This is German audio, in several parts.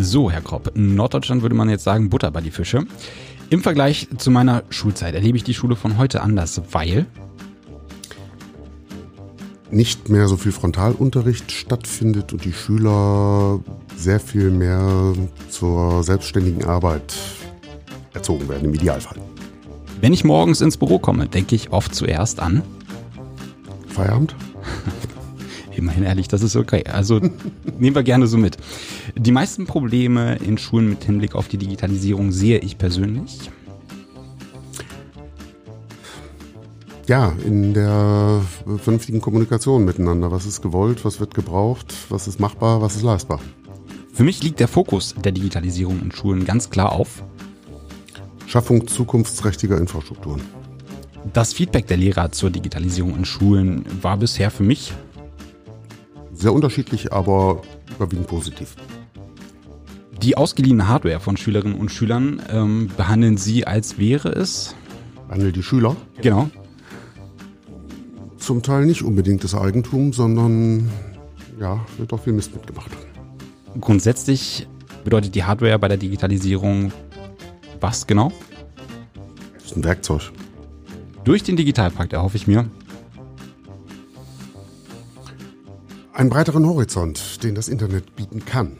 So, Herr Kropp, in Norddeutschland würde man jetzt sagen Butter bei die Fische. Im Vergleich zu meiner Schulzeit erlebe ich die Schule von heute anders, weil nicht mehr so viel Frontalunterricht stattfindet und die Schüler sehr viel mehr zur selbstständigen Arbeit erzogen werden, im Idealfall. Wenn ich morgens ins Büro komme, denke ich oft zuerst an Feierabend? Immerhin ehrlich, das ist okay. Also nehmen wir gerne so mit. Die meisten Probleme in Schulen mit Hinblick auf die Digitalisierung sehe ich persönlich. Ja, in der vernünftigen Kommunikation miteinander. Was ist gewollt, was wird gebraucht, was ist machbar, was ist leistbar. Für mich liegt der Fokus der Digitalisierung in Schulen ganz klar auf Schaffung zukunftsträchtiger Infrastrukturen. Das Feedback der Lehrer zur Digitalisierung in Schulen war bisher für mich sehr unterschiedlich, aber überwiegend positiv. Die ausgeliehene Hardware von Schülerinnen und Schülern ähm, behandeln Sie als wäre es? Behandeln die Schüler? Genau. Zum Teil nicht unbedingt das Eigentum, sondern ja, wird auch viel Mist mitgemacht. Grundsätzlich bedeutet die Hardware bei der Digitalisierung was genau? Das ist ein Werkzeug. Durch den Digitalpakt erhoffe ich mir einen breiteren Horizont, den das Internet bieten kann.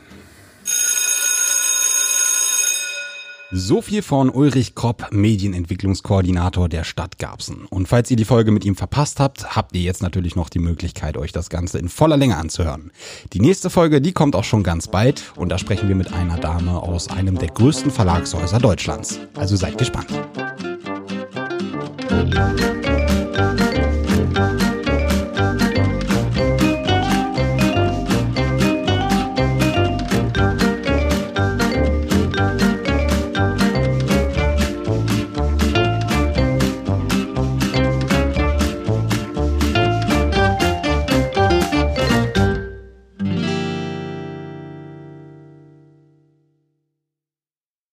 So viel von Ulrich Kropp, Medienentwicklungskoordinator der Stadt Garbsen. Und falls ihr die Folge mit ihm verpasst habt, habt ihr jetzt natürlich noch die Möglichkeit, euch das Ganze in voller Länge anzuhören. Die nächste Folge, die kommt auch schon ganz bald und da sprechen wir mit einer Dame aus einem der größten Verlagshäuser Deutschlands. Also seid gespannt.